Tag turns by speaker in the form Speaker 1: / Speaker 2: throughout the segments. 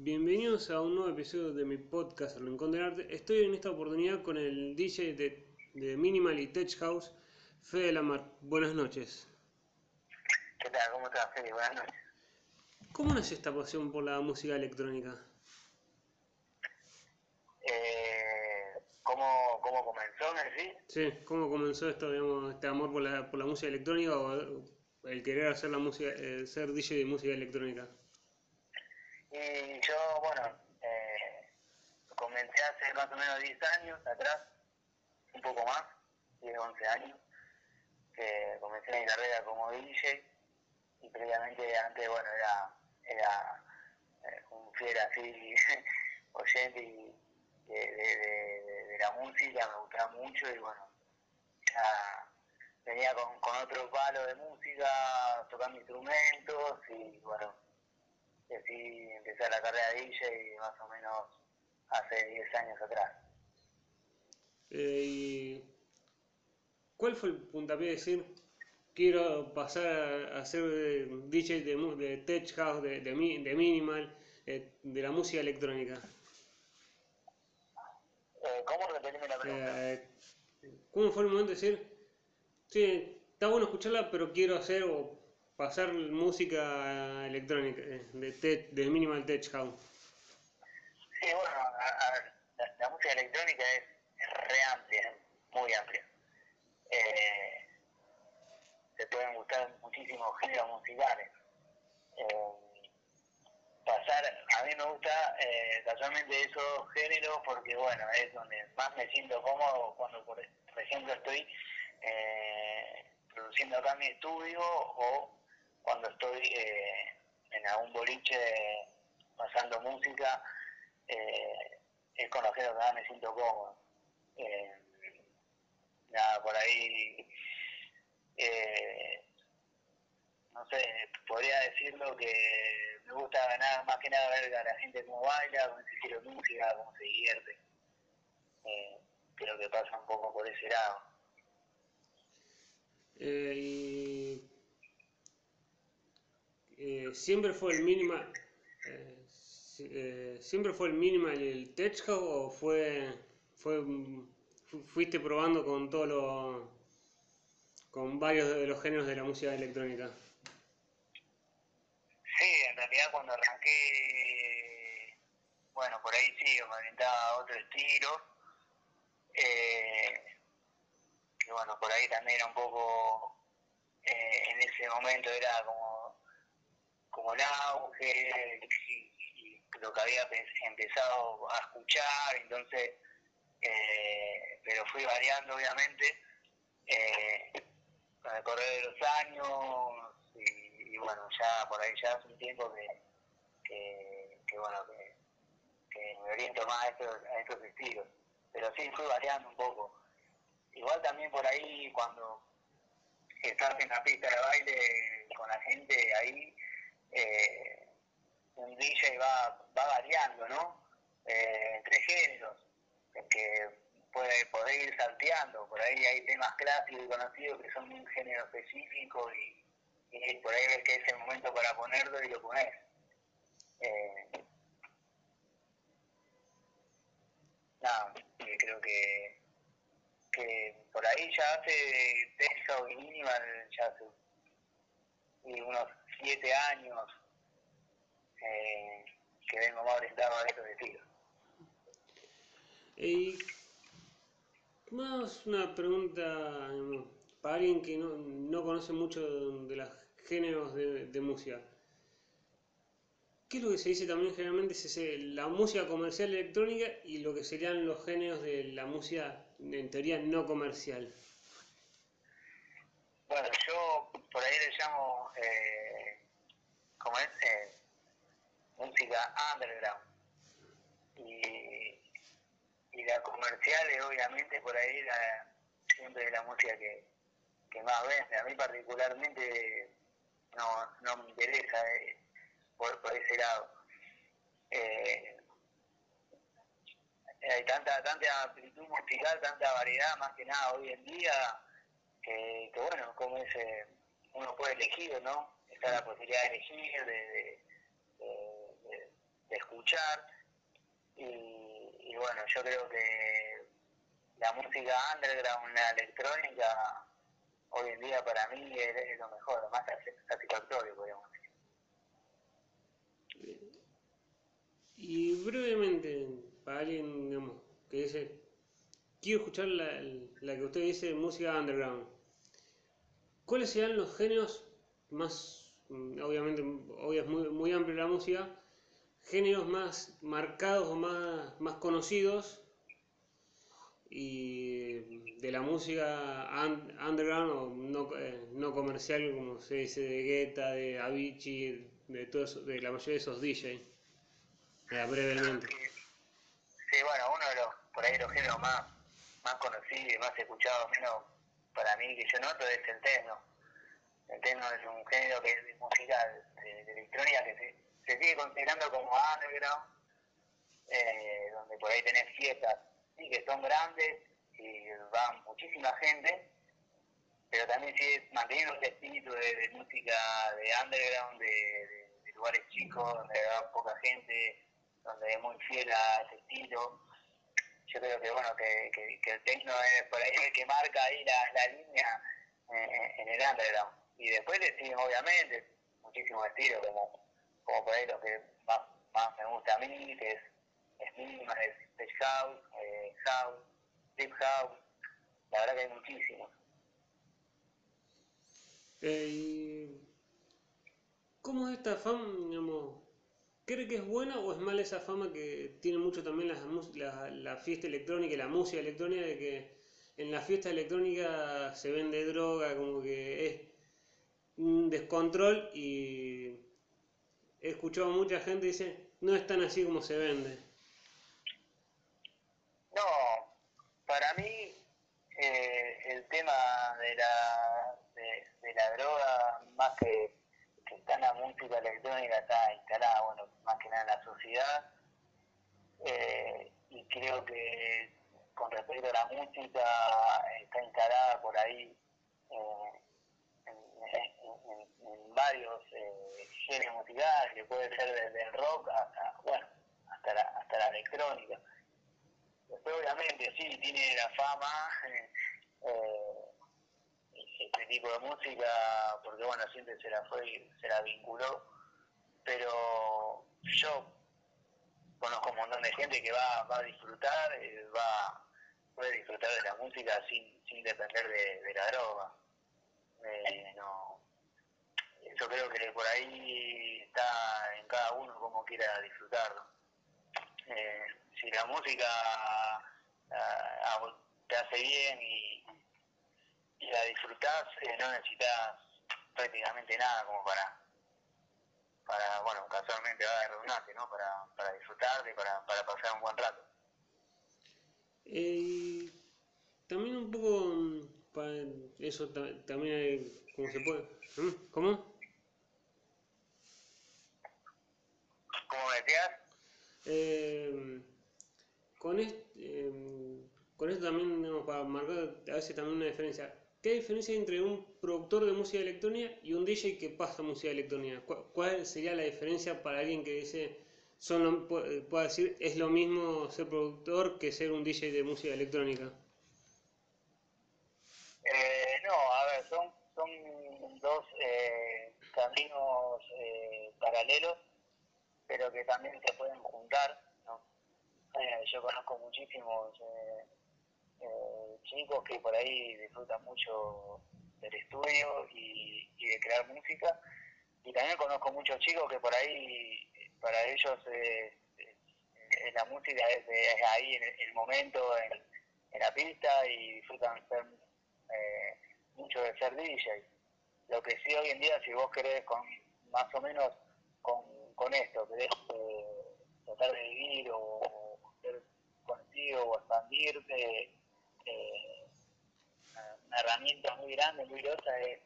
Speaker 1: Bienvenidos a un nuevo episodio de mi podcast El Rincón del Arte. Estoy en esta oportunidad con el DJ de, de Minimal y Tech House, Fede Lamar. Buenas noches.
Speaker 2: ¿Qué tal? ¿Cómo estás, Fede? Buenas noches.
Speaker 1: ¿Cómo nace esta pasión por la música electrónica?
Speaker 2: Eh, ¿cómo, ¿Cómo comenzó, me decís?
Speaker 1: Sí, ¿cómo comenzó esto, digamos, este amor por la, por la música electrónica o el querer hacer la música, eh, ser DJ de música electrónica?
Speaker 2: Y yo, bueno, eh, comencé hace más o menos 10 años atrás, un poco más, 10, 11 años, que comencé mi carrera como DJ y previamente antes, bueno, era, era eh, un fiel así oyente y de, de, la música, me gustaba mucho y bueno, ya venía con, con otro palo de música, tocando instrumentos y bueno, y así empecé la carrera de DJ más o menos hace 10 años atrás.
Speaker 1: Eh, ¿y ¿Cuál fue el puntapié de decir, quiero pasar a ser DJ de, de Tech House, de, de, de Minimal, eh, de la música electrónica?
Speaker 2: Eh, ¿Cómo repetirme la pregunta?
Speaker 1: Eh, ¿Cómo fue el momento de decir, sí, está bueno escucharla, pero quiero hacer o pasar música electrónica, eh, de, tech- de Minimal Tech House?
Speaker 2: Sí, bueno, a- ver, la, música electrónica es, re amplia, muy amplia. Eh, te pueden gustar muchísimos géneros musicales. Eh, pasar, a mí me gusta eh, casualmente esos géneros porque, bueno, es donde más me siento cómodo cuando, por, por ejemplo, estoy eh, produciendo acá mi estudio o cuando estoy eh, en algún boliche pasando música es con los que más me siento cómodo. Eh, nada, por ahí, eh, no sé, podría decirlo que me gusta ganar más que nada ver a la gente cómo baila, con ese estilo música, cómo se divierte. Creo que pasa un poco por ese lado.
Speaker 1: Eh, siempre fue el minimal eh, eh, siempre fue el minimal el tech o fue fue fu- fuiste probando con todos los con varios de los géneros de la música electrónica
Speaker 2: Sí, en realidad cuando arranqué, bueno, por ahí sí, me orientaba a otro estilo, eh, que bueno, por ahí también era un poco, en ese momento era como, como el auge y, y lo que había pe- empezado a escuchar, entonces, eh, pero fui variando obviamente, eh, con el correr de los años y, y bueno, ya por ahí ya hace un tiempo que, que, que, bueno, que, que me oriento más a estos, a estos estilos. Pero sí, fui variando un poco. Igual también por ahí cuando estás en la pista de baile con la gente ahí, eh, un DJ va, va variando, ¿no? Eh, entre géneros, que puede poder ir salteando, por ahí hay temas clásicos y conocidos que son de un género específico y, por ahí ves que es el momento para ponerlo y lo pones. Eh, nada, eh, creo que, que por ahí ya hace texto y minimal, ya hace y unos siete años eh, que vengo más orientado a estos estilos.
Speaker 1: y más una pregunta digamos, para alguien que no, no conoce mucho de los géneros de, de música ¿Qué es lo que se dice también generalmente? Es ese- la música comercial electrónica y lo que serían los géneros de la música en teoría no comercial.
Speaker 2: Bueno, yo por ahí le llamo, eh, ¿cómo es? Eh, música underground. Y, y la comercial es obviamente por ahí la, siempre es la música que, que más vende. A mí particularmente no, no me interesa eh, por, por ese lado. Eh, hay tanta, tanta amplitud musical, tanta variedad, más que nada hoy en día, que, que bueno, como es, uno puede elegir, ¿no? Está la posibilidad de elegir, de, de, escuchar escuchar. Y, bueno, yo creo que la música underground, la electrónica, hoy en día para mí es, lo mejor, lo más satisfactorio, podríamos decir.
Speaker 1: Y brevemente, para alguien digamos, que dice, quiero escuchar la, la que usted dice, música underground, ¿cuáles serían los géneros más, obviamente, hoy es muy, muy amplia la música, géneros más marcados o más, más conocidos y de la música underground o no, eh, no comercial como se dice de Guetta, de Avicii, de todo de la mayoría de esos DJs. brevemente.
Speaker 2: Sí, bueno, uno de los, por ahí los géneros más, más conocidos y más escuchados, menos para mí que yo noto, es el techno. El techno es un género que es musical, de, de electrónica que se se sigue considerando como underground, eh, donde por ahí tenés fiestas sí, que son grandes y va muchísima gente, pero también sigue manteniendo ese espíritu de, música de underground, de, lugares chicos, donde va poca gente, donde es muy fiel a ese estilo. Yo creo que bueno que, que, el techno es por ahí el que marca ahí la, la línea eh, en el underground. Y después le obviamente muchísimos estilos como como por ahí lo que más, me gusta a mí, que es, es es Tech House, eh, House, Deep House, la verdad que hay muchísimos.
Speaker 1: Eh, ¿Cómo es esta fama, digamos, cree que es buena o es mala esa fama que tiene mucho también la, la fiesta electrónica y la música electrónica de que en la fiesta electrónica se vende droga, como que es un descontrol y he escuchado a mucha gente dice, no es tan así como se vende.
Speaker 2: No, para mí eh, el tema de la, de, la droga, más que, que, está en la música electrónica, está instalada, bueno, más que nada en la sociedad. Eh, y creo que con respecto a la música, está instalada por ahí eh, varios eh, géneros musicales, que puede ser desde el rock hasta, bueno, hasta la, hasta la electrónica. Después obviamente sí, tiene la fama eh, este tipo de música, porque bueno, siempre se la fue, se la vinculó, pero yo conozco un montón de gente que va, va a disfrutar, eh, va puede disfrutar de la música sin, sin depender de, de la droga. Eh, no, yo creo que por ahí está en cada uno como quiera disfrutarlo. Eh, si la música ah, te hace bien y, la disfrutás, eh, no necesitas prácticamente nada como para, para bueno, casualmente va a redundante, ¿no? Para, para disfrutar y para, para pasar un buen rato.
Speaker 1: también un poco eso también ¿cómo se puede? ¿Mm? ¿Cómo?
Speaker 2: ¿Cómo decías?
Speaker 1: Eh, con, este, eh, con esto también, para marcar a veces también una diferencia. ¿Qué diferencia hay entre un productor de música electrónica y un DJ que pasa música electrónica? ¿Cuál sería la diferencia para alguien que dice, son pueda decir, es lo mismo ser productor que ser un DJ de música electrónica?
Speaker 2: Eh, no, a ver, son, son dos eh, caminos eh, paralelos, pero que también se pueden juntar. ¿no? Eh, yo conozco muchísimos chicos que por ahí disfrutan mucho del estudio y, de crear música, y también conozco muchos chicos que por ahí, para ellos la música es, ahí en el, momento, en, la pista y disfrutan ser eh, mucho de ser DJ. Lo que sí hoy en día, si vos querés con más o menos con, esto, querés eh, tratar de vivir o, ser conocido o expandirte, eh, una herramienta muy grande, muy grosa es,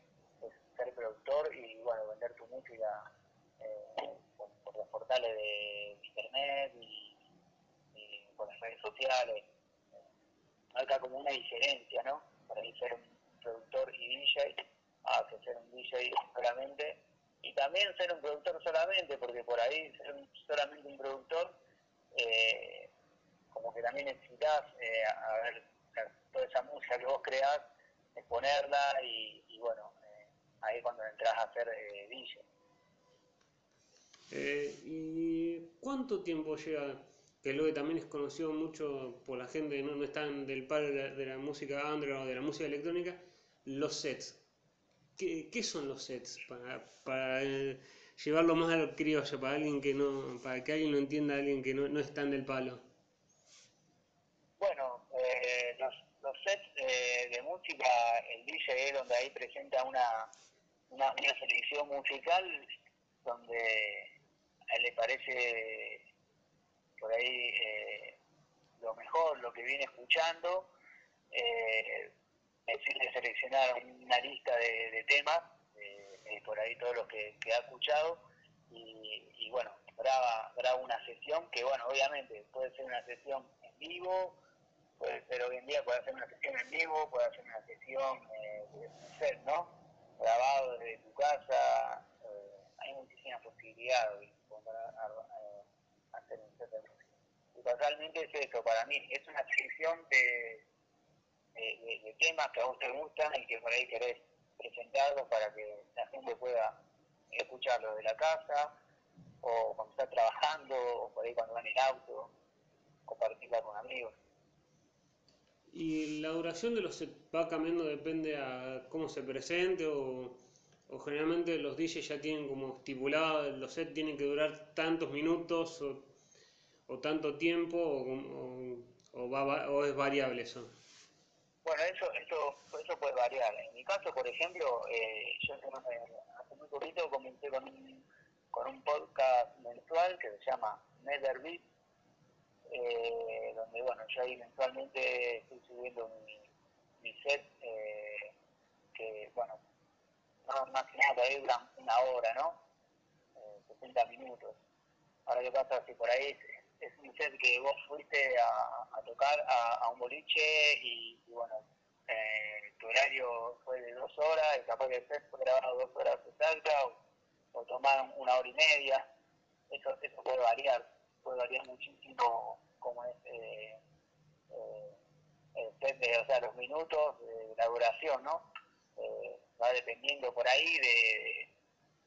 Speaker 2: ser productor y bueno, vender tu música eh, por, los portales de internet y, y por las redes sociales. Marca como una diferencia, ¿no? para ser un productor y DJ a que ser un DJ solamente y también ser un productor solamente porque por ahí ser solamente un productor también necesitas, eh, a ver, toda esa música que vos creás, exponerla y, bueno, eh, ahí cuando entras a hacer eh, DJ.
Speaker 1: Eh, ¿Y cuánto tiempo lleva? Que luego también es conocido mucho por la gente que no, no están del palo de la, música underground o de la música electrónica, los sets. ¿Qué, qué son los sets? Para, para eh, llevarlo más a lo criollo, para alguien que no, para que alguien lo entienda, alguien que no, no es tan del palo.
Speaker 2: Bueno, eh, los, los, sets eh, de música, el DJ es donde ahí presenta una, una, una selección musical donde le parece por ahí eh, lo mejor, lo que viene escuchando, eh, decirle seleccionar una lista de, temas, eh, por ahí todos los que, ha escuchado, y, bueno, graba, graba una sesión que, bueno, obviamente puede ser una sesión en vivo, puede ser hoy en día, puede ser una sesión en vivo, puede ser una sesión eh, ¿no? Grabado desde tu casa, hay muchísimas posibilidades hacer un set de música. Y totalmente es eso, para mí, es una selección de, de, temas que a vos te gustan y que por ahí querés presentarlos para que la gente pueda escucharlo de la casa, o cuando está trabajando, o por ahí cuando va en auto, compartirla con amigos.
Speaker 1: ¿Y la duración de los va cambiando depende a cómo se presente o o generalmente los DJs ya tienen como estipulado, los sets tienen que durar tantos minutos o, tanto tiempo o, va, o, es variable eso?
Speaker 2: Bueno, eso, eso, eso puede variar. En mi caso, por ejemplo, eh, yo hace muy poquito comencé con un, con un podcast mensual que se llama Netherbeat, eh, donde bueno, yo ahí mensualmente estoy subiendo mi, mi set, eh, que bueno, más que nada, ahí dura una hora, ¿no? Eh, 60 minutos. Ahora, ¿qué pasa? Si por ahí es, un set que vos fuiste a, tocar a, un boliche y, bueno, eh, tu horario fue de dos horas y capaz que el set fue grabado dos horas exactas o, o tomaron una hora y media. Eso, eso puede variar, puede variar muchísimo como es eh, eh, el set de, o sea, los minutos, de la duración, ¿no? Eh, va dependiendo por ahí de, de,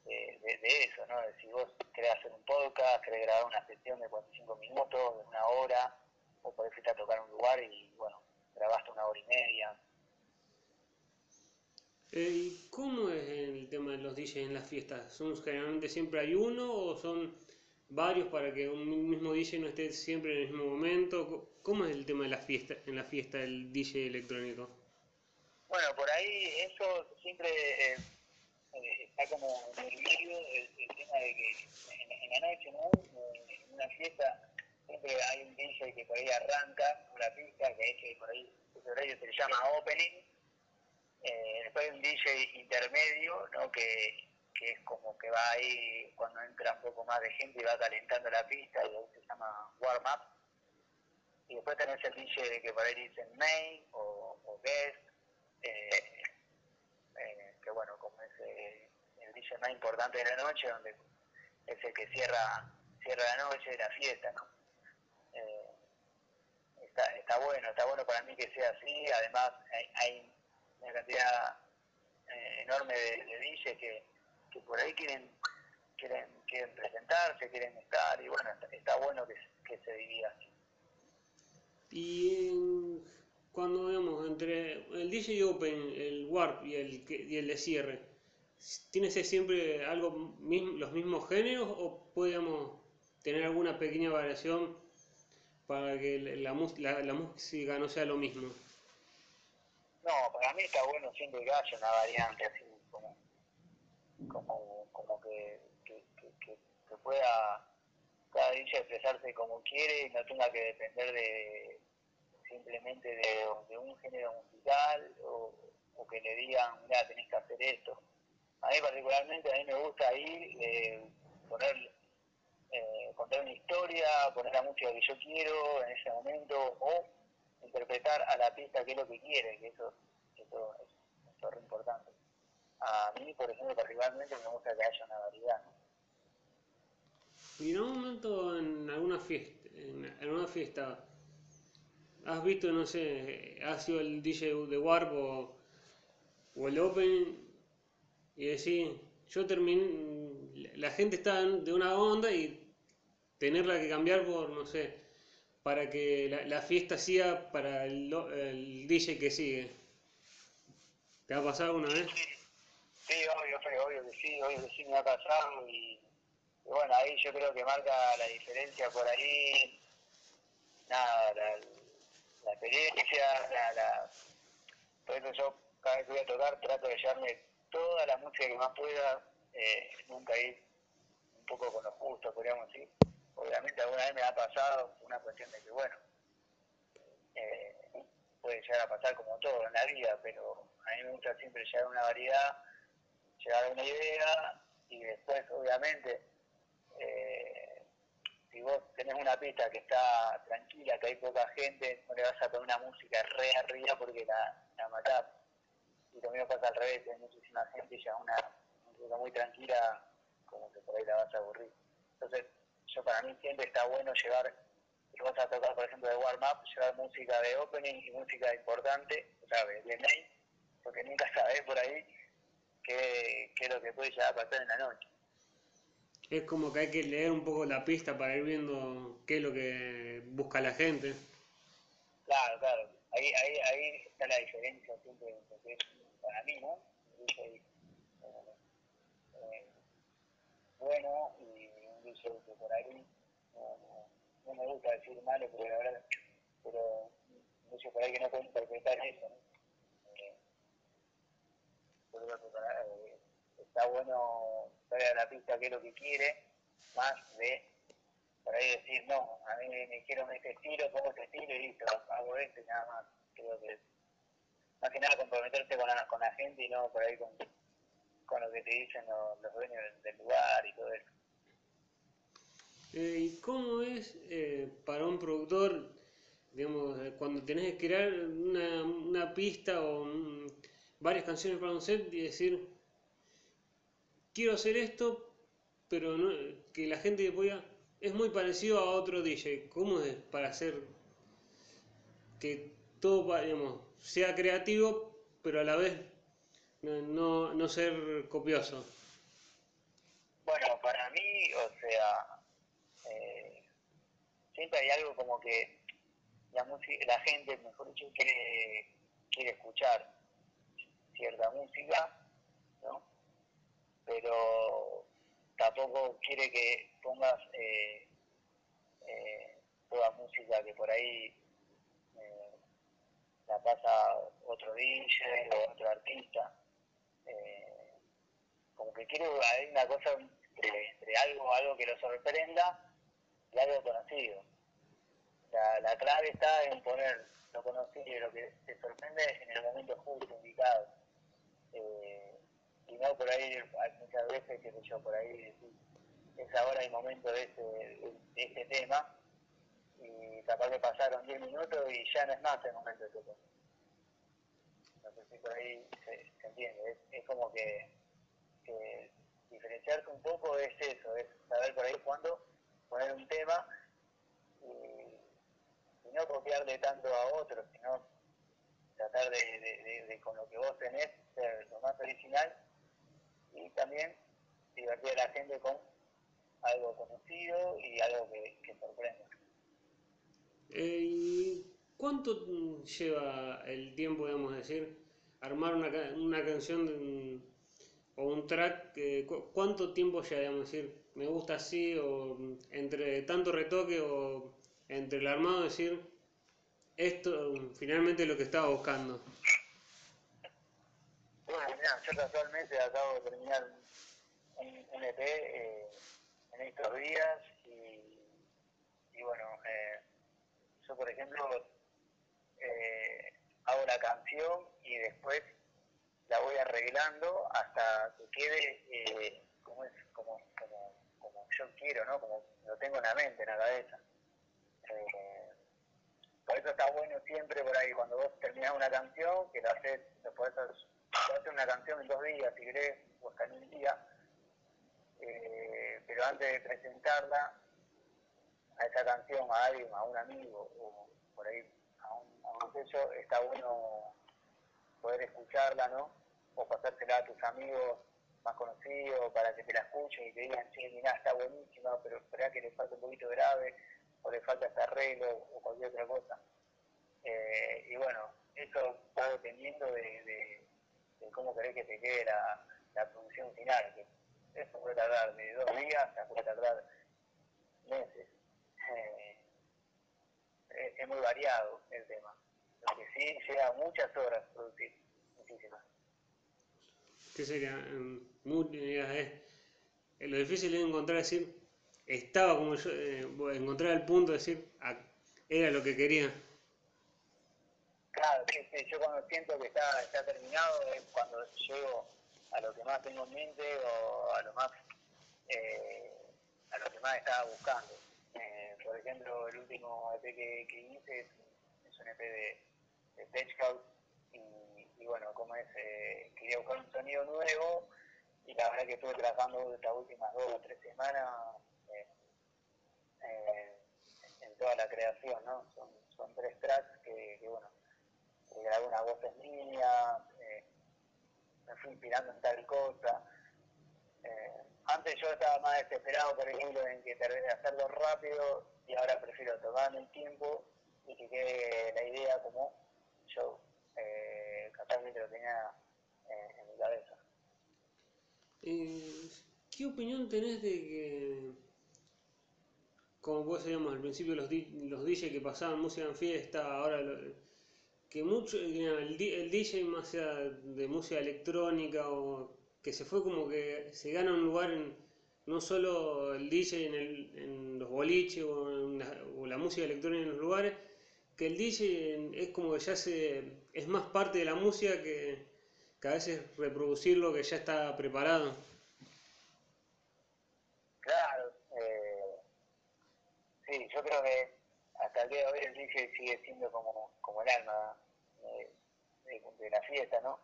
Speaker 2: eso, ¿no? De si vos querés hacer un podcast, querés grabar una sesión de 45 minutos, de una hora, o podés ir a tocar un lugar y, bueno, grabaste una hora y media.
Speaker 1: ¿Y cómo es el tema de los DJs en las fiestas? ¿Son generalmente siempre hay uno o son varios para que un mismo DJ no esté siempre en el mismo momento? ¿Cómo es el tema de la fiesta, en la fiesta del DJ electrónico?
Speaker 2: Bueno, por ahí eso siempre eh, está como en el medio el, tema de que en, la noche, ¿no? En una fiesta siempre hay un DJ que por ahí arranca una pista, que es que por ahí ese horario se le llama opening. Eh, después hay un DJ intermedio, ¿no? Que, que es como que va ahí cuando entra un poco más de gente y va calentando la pista y ahí se llama warm up. Y después tenés el DJ que por ahí dicen main o, o guest eh, eh, que bueno, como más importante de la noche, donde es el que cierra cierra la noche, la fiesta, ¿no? está, está bueno, está bueno para mí que sea así, además hay, una cantidad enorme de, de que, que por ahí quieren quieren, quieren presentarse, quieren estar, y bueno, está, bueno que, que se divida así.
Speaker 1: Y cuando digamos entre el DJ Open, el Warp y el, y el de cierre, ¿tiene siempre algo los mismos géneros o podemos tener alguna pequeña variación para que la, la, la, música no sea lo mismo?
Speaker 2: No, para mí está bueno siempre que haya una variante así como, como, como que, que, que, que pueda cada DJ expresarse como quiere y no tenga que depender de simplemente de, un género musical o, que le digan, mira, tenés que hacer esto. A mí particularmente, a mí me gusta ir, eh, poner, eh, contar una historia, poner la música que yo quiero en ese momento o interpretar a la pista qué es lo que quiere, que eso, eso, es re importante. A mí, por ejemplo, particularmente me gusta que haya una variedad.
Speaker 1: Y en un momento en alguna fiesta, en alguna fiesta has visto, no sé, has sido el DJ de Warp o el Open y decir, yo terminé, la gente está de una onda y tenerla que cambiar por, no sé, para que la, la fiesta siga para el, el, DJ que sigue. ¿Te ha pasado alguna vez?
Speaker 2: Sí, obvio, obvio que sí, obvio que sí me ha pasado y, bueno, ahí yo creo que marca la diferencia por ahí, nada, la, la experiencia, la, la, por eso yo cada vez que voy a tocar trato de llevarme toda la música que más pueda, eh, nunca ir un poco con lo justo, podríamos decir. Obviamente alguna vez me ha pasado una cuestión de que, bueno, eh, puede llegar a pasar como todo en la vida, pero a mí me gusta siempre llevar una variedad, llevar una idea y después, obviamente, eh, si vos tenés una pista que está tranquila, que hay poca gente, no le vas a poner una música re arriba porque la, la matás. Y lo mismo pasa al revés, hay muchísima gente y ya una música muy tranquila, como que por ahí la vas a aburrir. Entonces, yo para mí siempre está bueno llevar, si vas a tocar, por ejemplo, de warm-up, llevar música de opening y música importante, o sea, de, main, porque nunca sabes por ahí qué, qué es lo que puede llegar a pasar en la noche.
Speaker 1: Es como que hay que leer un poco la pista para ir viendo qué es lo que busca la gente.
Speaker 2: Claro, claro. Ahí, ahí, ahí está la diferencia siempre para mí, ¿no? Eh, eh, bueno y un dulce que por ahí no, me gusta decir malo, pero la verdad, pero un dulce por ahí que no puede interpretar eso. Eh, eh, está bueno saber a la pista qué es lo que quiere, más de por ahí decir, no, a mí me dijeron este estilo, pongo este estilo y listo, hago este nada más. Creo que más que comprometerse con la, con la gente y no por ahí con, con lo que te dicen los, dueños del, lugar y todo eso.
Speaker 1: Eh, ¿Y cómo es eh, para un productor, digamos, eh, cuando tenés que crear una, una pista o un, varias canciones para un set y decir, quiero hacer esto, pero no, que la gente pueda es muy parecido a otro DJ. ¿Cómo es para hacer que todo digamos, sea creativo, pero a la vez no, no, ser copioso?
Speaker 2: Bueno, para mí, o sea, eh, siempre hay algo como que la, música, la gente, mejor dicho, quiere, quiere escuchar cierta música, ¿no? Pero tampoco quiere que pongas eh, eh, toda música que por ahí la pasa otro DJ o otro artista. como que quiero hay una cosa entre, algo algo que lo sorprenda y algo conocido. La, la clave está en poner lo conocido y lo que te sorprende en el momento justo, indicado. y no por ahí, muchas veces, que yo, por ahí es ahora el momento de este, de este tema y capaz que pasaron 10 minutos y ya no es más el momento de este No sé si por ahí se, entiende, es, como que, que, diferenciarse un poco es eso, es saber por ahí cuándo poner un tema y, no copiarle tanto a otros, sino tratar de, de, con lo que vos tenés ser lo más original y también divertir a la gente con algo conocido y algo que, que sorprenda.
Speaker 1: Eh, ¿Cuánto lleva el tiempo, digamos, decir, armar una, una canción o un track? ¿Cuánto tiempo lleva, digamos, decir, me gusta así o entre tanto retoque o entre el armado, decir, esto finalmente es lo que estaba buscando?
Speaker 2: Bueno, yo casualmente acabo de terminar un, EP. Eh, en estos días y, bueno, eh, yo por ejemplo eh, hago la canción y después la voy arreglando hasta que quede eh, como, es, como, como, como yo quiero, ¿no? Como lo tengo en la mente, en la cabeza. por eso está bueno siempre por ahí, cuando vos terminás una canción, que lo haces, lo podés hacer una canción en dos días, si querés, o hasta en un día, eh, pero antes de presentarla a esa canción a alguien, a un amigo, o por ahí a un, a está bueno poder escucharla, ¿no? O pasársela a tus amigos más conocidos para que te la escuchen y te digan, sí, mira, está buenísima, pero espera que le falta un poquito grave, o le falta este arreglo, o cualquier otra cosa. Eh, y bueno, eso va dependiendo de, cómo querés que te quede la, producción final, que eso puede tardar de dos días hasta puede tardar meses. Eh, es, muy variado el tema. Lo que sí lleva muchas horas producir, muchísimas.
Speaker 1: ¿Qué sería? Eh, lo difícil es encontrar, decir, estaba como yo, encontrar el punto de decir, era lo que quería.
Speaker 2: Claro, sí, sí, yo cuando siento que está, está terminado es cuando llego a lo que más tengo en mente o a lo más eh, a lo que más estaba buscando. Por ejemplo, el último EP que, que hice es, un EP de, de Tech House y, bueno, como es, eh, quería buscar un sonido nuevo y la verdad que estuve trabajando estas últimas dos o tres semanas en toda la creación, ¿no? Son, son tres tracks que, bueno, grabé una voz en línea, eh, me fui inspirando en tal cosa. Eh, antes yo estaba más desesperado, por ejemplo, en que de hacerlo rápido y ahora prefiero tomarme el tiempo y que quede la idea como yo eh, lo tenía eh, en mi cabeza.
Speaker 1: ¿Qué opinión tenés de que, como vos decíamos al principio, los, los DJ que pasaban música en fiesta, ahora que mucho, el, DJ más sea de música electrónica o que se fue como que se gana un lugar en no solo el DJ en, el, en los boliches o, la, música electrónica en los lugares, que el DJ es como que ya se es más parte de la música que, a veces reproducirlo que ya está preparado.
Speaker 2: Claro, eh, sí, yo creo que hasta el día de hoy el DJ sigue siendo como, el alma eh, de, la fiesta, ¿no?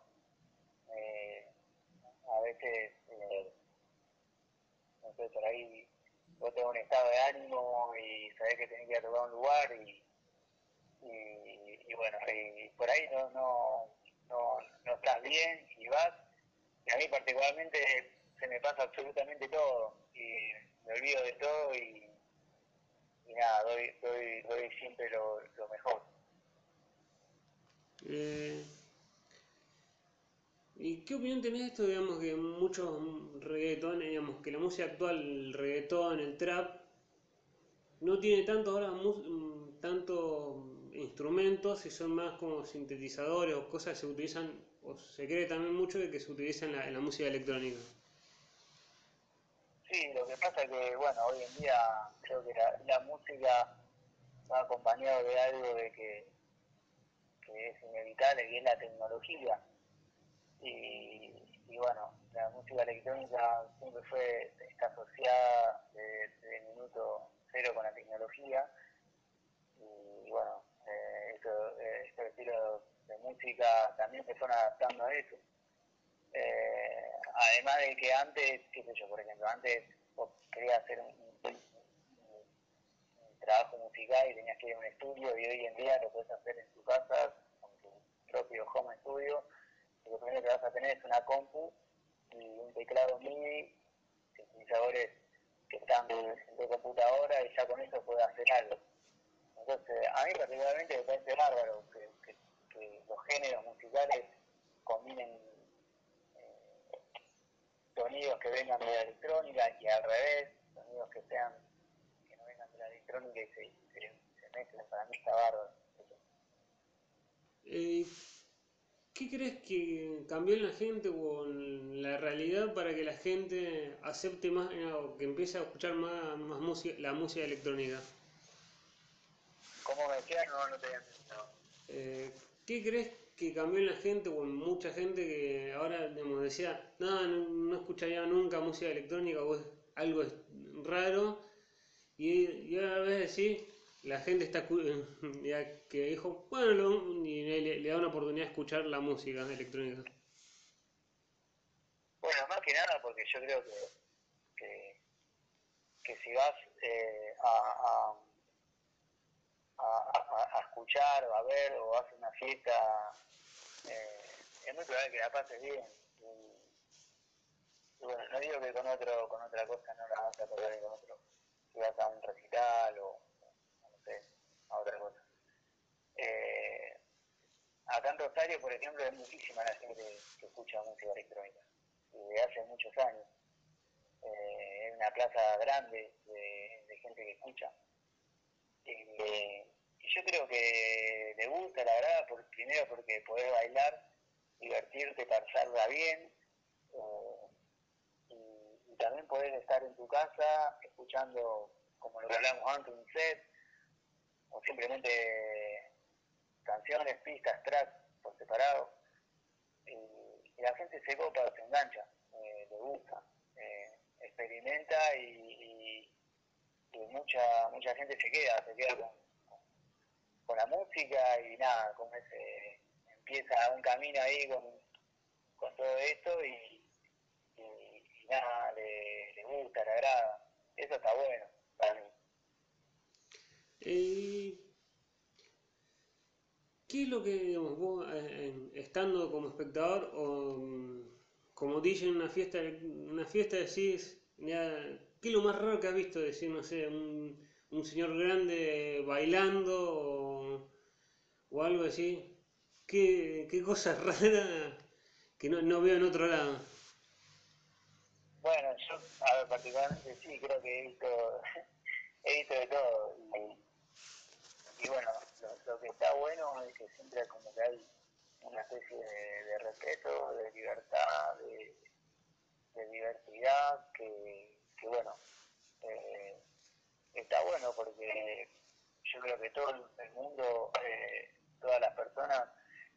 Speaker 2: Eh, a veces, eh, no sé, por ahí vos tenés un estado de ánimo y sabés que tenés que ir a tocar un lugar y, y, bueno, y por ahí no, no, no, no estás bien y vas. Y a mí particularmente se me pasa absolutamente todo y me olvido de todo y y nada, doy, doy, doy siempre lo, mejor.
Speaker 1: Eh, ¿Y qué opinión tenés de esto, digamos, que muchos reggaetones, digamos, que la música actual, el reggaetón, el trap, no tiene tanto ahora mm, tanto instrumentos y son más como sintetizadores o cosas que se utilizan, o se cree también mucho de que se utilizan en la, en la música electrónica?
Speaker 2: Sí, lo que pasa es que, bueno, hoy en día creo que la, música va acompañado de algo de que, es inevitable, que es la tecnología. Y, bueno, la música electrónica siempre fue, está asociada desde el minuto cero con la tecnología. Y, bueno, eh, eh, estos estilos de música también se fueron adaptando a eso. Eh, además de que antes, qué sé yo, por ejemplo, antes vos querías hacer un, trabajo musical y tenías que ir a un estudio y hoy en día lo puedes hacer en tu casa con tu propio home studio. Y lo primero que vas a tener es una compu y un teclado MIDI, sintetizadores que están en tu computadora y ya con eso puedes hacer algo. Entonces, a mí particularmente me parece bárbaro que los géneros musicales combinen sonidos que vengan de la electrónica y al revés, sonidos que sean que no vengan de la electrónica y se, se, mezclen, para mí está bárbaro.
Speaker 1: Eh, ¿Qué crees que cambió en la gente o en la realidad para que la gente acepte más eh, o que empiece a escuchar más, más música, la música electrónica?
Speaker 2: ¿Cómo me decías? No, no te había
Speaker 1: eh, ¿Qué crees que cambió en la gente o en mucha gente que ahora digamos, decía, no, no, escucharía nunca música electrónica o es algo raro. Y, y ahora a veces sí, la gente está ya que dijo, bueno, y le, da una oportunidad de escuchar la música electrónica.
Speaker 2: Bueno, más que nada porque yo creo que, que, si vas eh, a, a, escuchar o a ver o hace una fiesta, eh, es muy probable que la pases bien. Y, bueno, no digo que con otro con otra cosa no la vas a pasar con otro, si vas a un recital o otra cosa. Eh, acá en Rosario, por ejemplo, hay muchísima la gente que escucha música electrónica, desde hace muchos años. Eh, es una plaza grande de, gente que escucha. Y, yo creo que le gusta, la verdad, por, primero porque podés bailar, divertirte, pasarla bien, eh, y, también podés estar en tu casa escuchando, como lo que hablamos antes, un set, o simplemente canciones, pistas, tracks por separado. Y, la gente se copa, se engancha, eh, le gusta, eh, experimenta y mucha mucha gente se queda, se queda con, con la música y nada, como ese, empieza un camino ahí con, con todo esto y, y, nada, le, le, gusta, le agrada. Eso está bueno para mí.
Speaker 1: Eh, ¿Qué es lo que, digamos, vos, eh, estando como espectador o mm, como DJ en una fiesta, una fiesta decís, ¿Qué es lo más raro que has visto? Decir, no sé, un, un señor grande bailando o, algo así. ¿Qué, qué cosa rara que no, no, veo en otro lado?
Speaker 2: Bueno, yo, a ver, particularmente sí, creo que he visto, he visto de todo. Bueno, lo, que está bueno es que siempre como que hay una especie de, respeto, de libertad, de, diversidad que que bueno, eh, está bueno porque yo creo que todo el mundo, eh, todas las personas,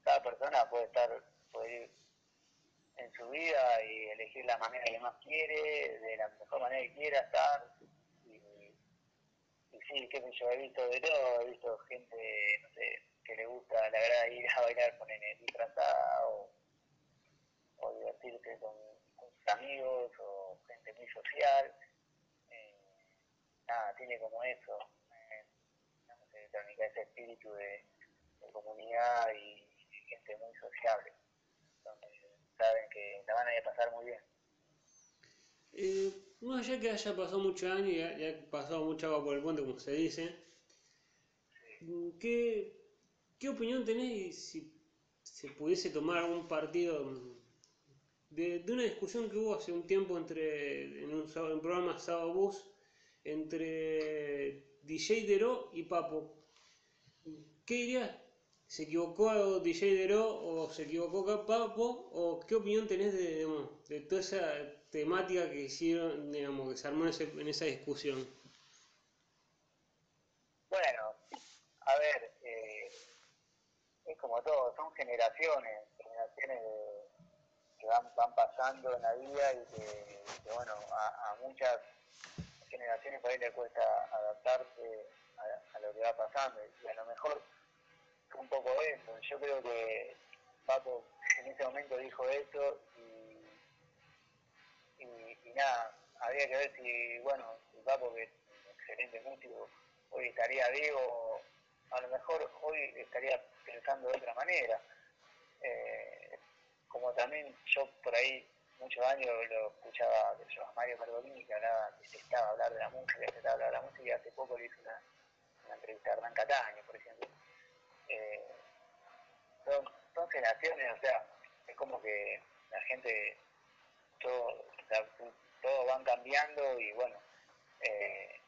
Speaker 2: cada persona puede estar, puede ir en su vida y elegir la manera que más quiere, de la mejor manera que quiera estar. Y, sí, qué sé yo, he visto de todo, he visto gente, no sé, que le gusta, le agrada ir a bailar con el disfrazada o, divertirse con amigos o gente muy social. Eh, nada, tiene como eso, eh, ese espíritu de, comunidad y, gente muy sociable, donde saben que la van a ir a pasar muy bien.
Speaker 1: Eh, no, ya que haya pasado muchos años y ha, pasado mucha agua por el puente, como se dice, ¿qué, ¿qué opinión tenés si se pudiese tomar algún partido de, una discusión que hubo hace un tiempo entre, en un, programa Sábado Bus entre DJ Dero y Papo. ¿Qué dirías? ¿Se equivocó DJ Dero o se equivocó Papo? ¿O qué opinión tenés de, de toda esa temática que hicieron, digamos, que se armó en, esa discusión?
Speaker 2: Bueno, a ver, eh, es como todo, son generaciones, generaciones de van, van pasando en la vida y que, bueno, a, muchas generaciones por ahí le cuesta adaptarse a, lo que va pasando y a lo mejor un poco eso. Yo creo que Paco en ese momento dijo eso nada, había que ver si, bueno, si Papo, que es un excelente músico, hoy estaría vivo, a lo mejor hoy estaría pensando de otra manera. Eh, como también yo por ahí muchos años lo escuchaba yo, a Mario Pergolini que hablaba, que estaba hablar de la música, que estaba hablar de la música y hace poco le hizo una, entrevista a Hernán Cataño, por ejemplo. Eh, son, son o sea, es como que la gente, todo, todo van cambiando y bueno, eh,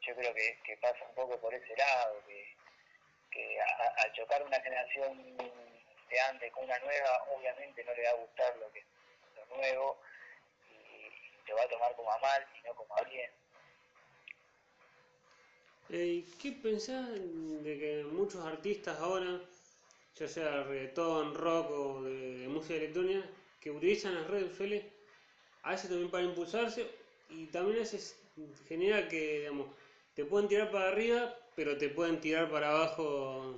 Speaker 2: yo creo que, pasa un poco por ese lado, que, al chocar una generación antes con una nueva, obviamente no le va a gustar lo que lo nuevo y te va a tomar como a mal y no como a bien.
Speaker 1: Eh, ¿Qué pensás de que muchos artistas ahora, ya sea reggaetón, rock o de, música electrónica, que utilizan las redes sociales, veces también para impulsarse y también a veces genera que, digamos, te pueden tirar para arriba, pero te pueden tirar para abajo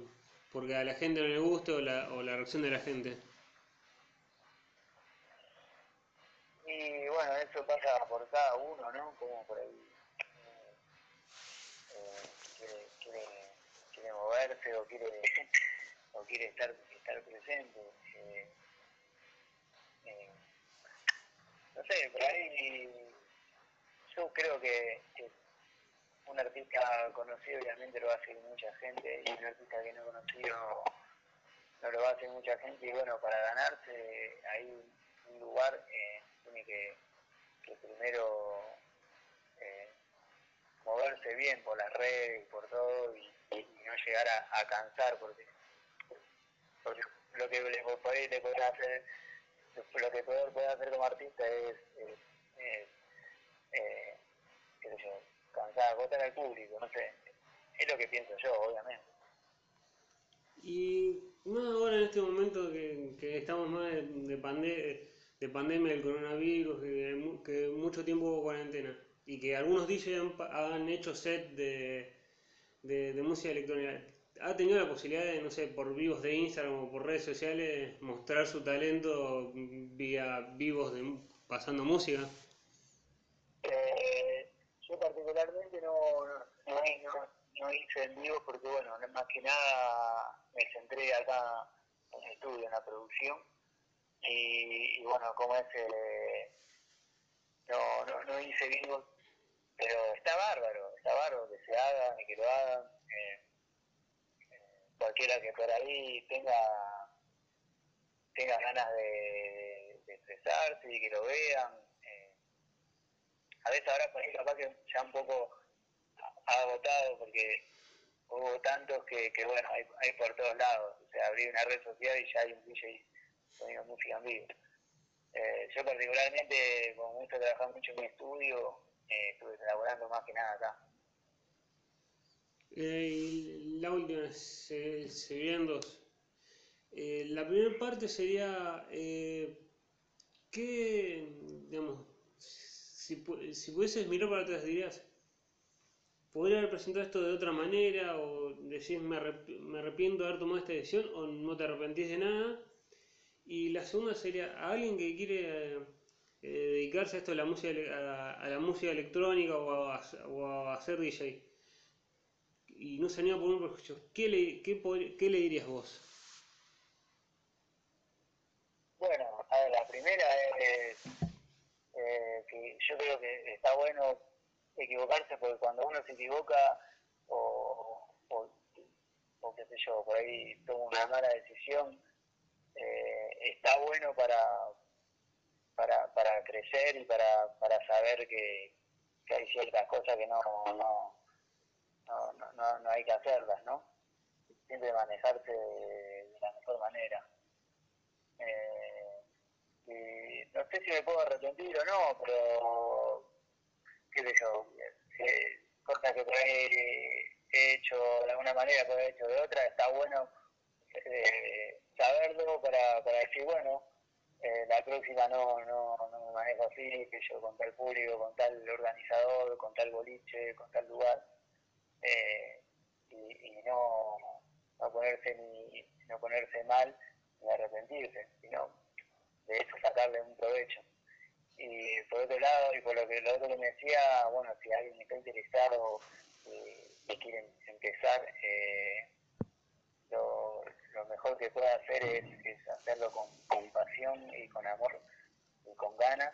Speaker 1: porque a la gente no le gusta o la, o la reacción de la gente.
Speaker 2: Y bueno, eso pasa por cada uno, ¿no? Como por ahí eh, quiere, quiere, quiere, mover moverse o quiere o quiere estar estar presente eh, eh, no sé por ahí yo creo que, un artista conocido obviamente lo va a hacer mucha gente y un artista que no conocido no lo va a hacer mucha gente y bueno para ganarse hay un lugar eh, tiene que, primero moverse bien por las redes y por todo y, no llegar a, cansar porque, lo que le, puede hacer lo que puede, hacer como artista es, es, eh, qué sé yo, cansar, agotar al público, no sé, es lo que pienso yo, obviamente.
Speaker 1: Y más ahora en este momento que, estamos más de, de, de pandemia del coronavirus, que, que mucho tiempo hubo cuarentena y que algunos DJs han hecho set de, de, música electrónica. ¿Ha tenido la posibilidad de, no sé, por vivos de Instagram o por redes sociales, mostrar su talento vía vivos de, pasando música?
Speaker 2: Eh, yo particularmente no, no, no, hice en vivo porque, bueno, más que nada me centré acá en el estudio, en la producción. Y, bueno, como es, eh, no, no, no hice vivos pero está bárbaro, está bárbaro que se hagan y que lo hagan. Eh, cualquiera que por ahí tenga tenga ganas de, expresarse y que lo vean. Eh, a veces ahora por ahí capaz que ya un poco ha agotado porque hubo tantos que, que bueno, hay, hay por todos lados. O sea, abrí una red social y ya hay un DJ poniendo música en vivo. Eh, yo particularmente, como me gusta trabajar mucho en mi estudio, eh, estuve elaborando más que nada acá.
Speaker 1: Eh, la última, se, se dos. Eh, la primera parte sería, eh, ¿qué, digamos, si, si pudieses mirar para atrás dirías, podría haber presentado esto de otra manera o decís me, arrepiento de haber tomado esta decisión o no te arrepentís de nada? Y la segunda sería, a alguien que quiere eh, dedicarse a esto de la música, a, la música electrónica o a, o a, hacer DJ y no se anima por un proyecto, ¿qué le, qué, ¿qué le dirías vos?
Speaker 2: Bueno, a ver, la primera es eh, que yo creo que está bueno equivocarse porque cuando uno se equivoca o, o, qué sé yo, por ahí toma una mala decisión, eh, está bueno para, para, para crecer y para, para saber que, hay ciertas cosas que no, no, no, no hay que hacerlas, ¿no? Siempre manejarse de, la mejor manera. Eh, y no sé si me puedo arrepentir o no, pero qué sé yo, cosas que por ahí he hecho de alguna manera, por he hecho de otra, está bueno eh, saberlo para, para decir, bueno, eh, la próxima no, no, no me manejo así, que yo con tal público, con tal organizador, con tal boliche, con tal lugar, eh, y, no, no ponerse ni no ponerse mal ni arrepentirse, sino de eso sacarle un provecho. Y por otro lado, y por lo que lo otro que me decía, bueno, si alguien está interesado y, quiere empezar, eh, lo, mejor que puede hacer es, es hacerlo con, con, pasión y con amor y con ganas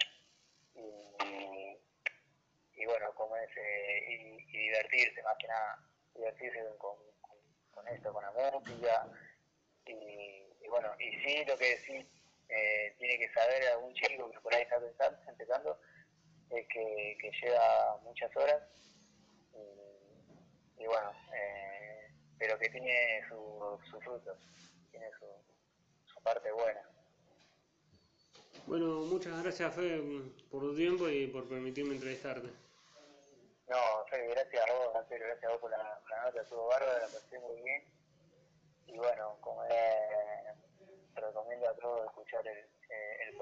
Speaker 2: y, y bueno, como es, eh, y, divertirse, más que nada, divertirse con, con, esto, con la música y, y, bueno, y sí, lo que sí eh, tiene que saber algún chico que por ahí está pensando, empezando es que, que lleva muchas horas y, y bueno, eh, pero que tiene sus su frutos, tiene su, su parte buena.
Speaker 1: Bueno, muchas gracias Fe por tu tiempo y por permitirme entrevistarte.
Speaker 2: No, Fe, gracias a vos, gracias a vos por la, la nota, estuvo bárbara, la pasé muy bien. Y bueno, como recomiendo a todos escuchar el, eh, el